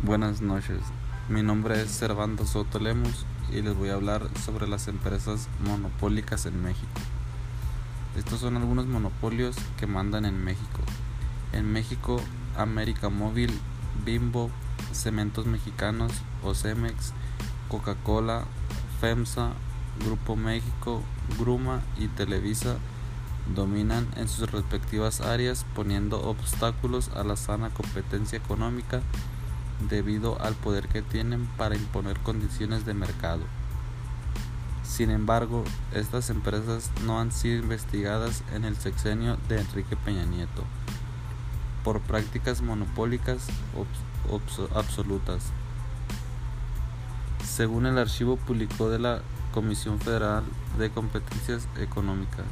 Buenas noches, mi nombre es Servando Soto Lemus y les voy a hablar sobre las empresas monopólicas en México. Estos son algunos monopolios que mandan en México. En México, América Móvil, Bimbo, Cementos Mexicanos o Cemex, Coca-Cola, FEMSA, Grupo México, Gruma y Televisa dominan en sus respectivas áreas poniendo obstáculos a la sana competencia económica debido al poder que tienen para imponer condiciones de mercado. Sin embargo, estas empresas no han sido investigadas en el sexenio de Enrique Peña Nieto por prácticas monopólicas absolutas. Según el archivo publicó de la Comisión Federal de Competencias Económicas,